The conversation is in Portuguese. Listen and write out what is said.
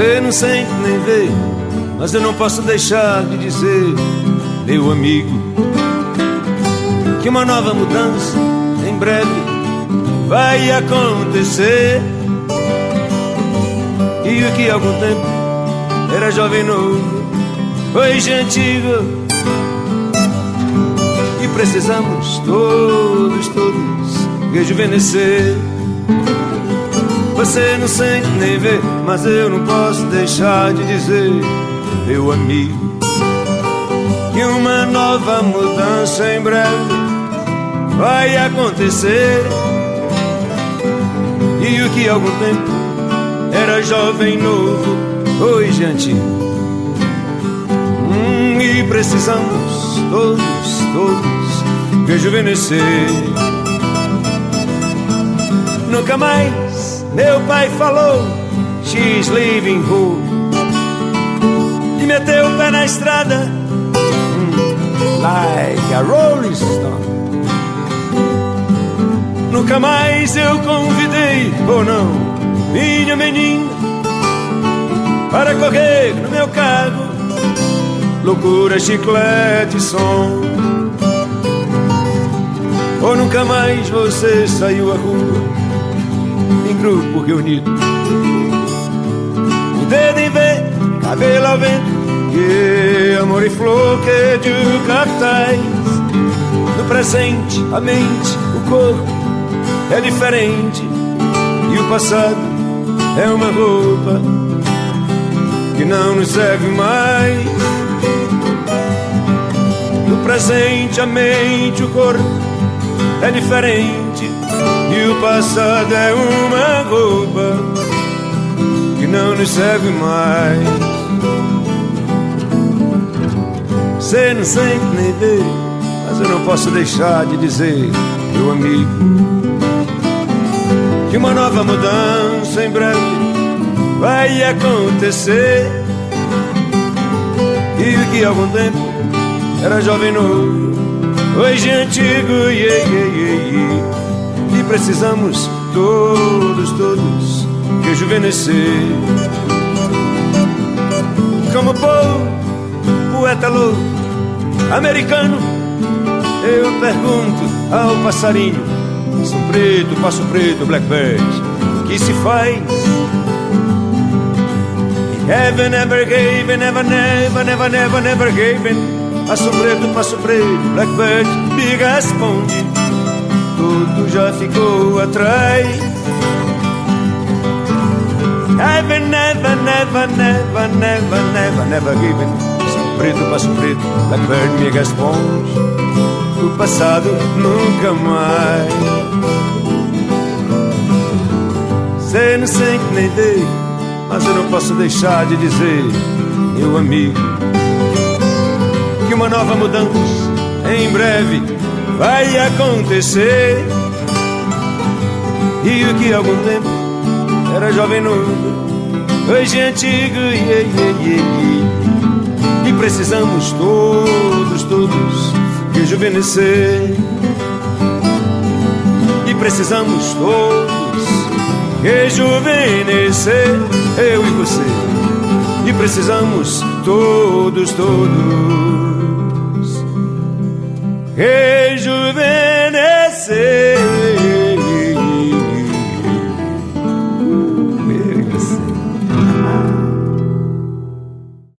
Você não sente nem vê, mas eu não posso deixar de dizer, meu amigo, que uma nova mudança em breve vai acontecer. E o que há algum tempo era jovem novo, hoje é antigo. E precisamos todos, todos rejuvenescer. Você não sente nem vê, mas eu não posso deixar de dizer, meu amigo, que uma nova mudança em breve vai acontecer. E o que há algum tempo era jovem novo, hoje é antigo. Hum, e precisamos todos, todos rejuvenescer. Nunca mais meu pai falou, she's leaving home. E meteu o pé na estrada, hum, like a rolling stone. Nunca mais eu convidei, ou não, minha menina, para correr no meu carro. Loucura, chiclete, som. Ou nunca mais você saiu à rua grupo reunido. O dedo em V, cabelo ao vento, que amor e flor que de cartaz. No presente, a mente, o corpo é diferente. E o passado é uma roupa que não nos serve mais. No presente, a mente, o corpo é diferente e o passado é uma roupa que não nos serve mais. Você não sente nem vê, mas eu não posso deixar de dizer, meu amigo, que uma nova mudança em breve vai acontecer. E o que algum tempo era jovem novo, hoje é antigo, yeah, yeah, yeah, yeah precisamos todos, todos rejuvenescer. Como povo, poeta louco, americano, eu pergunto ao passarinho, passo preto, passo preto, blackbird, o que se faz? Heaven never gave, never, never, never, never, never gave. Passo preto, passo preto, blackbird, me responde tudo já ficou atrás. I've never, never, never, never, never, never given. Preto, passo preto, Blackbird me responde. O passado nunca mais. Você não sente nem vê, mas eu não posso deixar de dizer, meu amigo, que uma nova mudança em breve vai acontecer. E o que há algum tempo era jovem novo, hoje é antigo, yeah, yeah, yeah, e precisamos todos, todos rejuvenescer. E precisamos todos rejuvenescer, eu e você. E precisamos todos, todos rejuvenescer.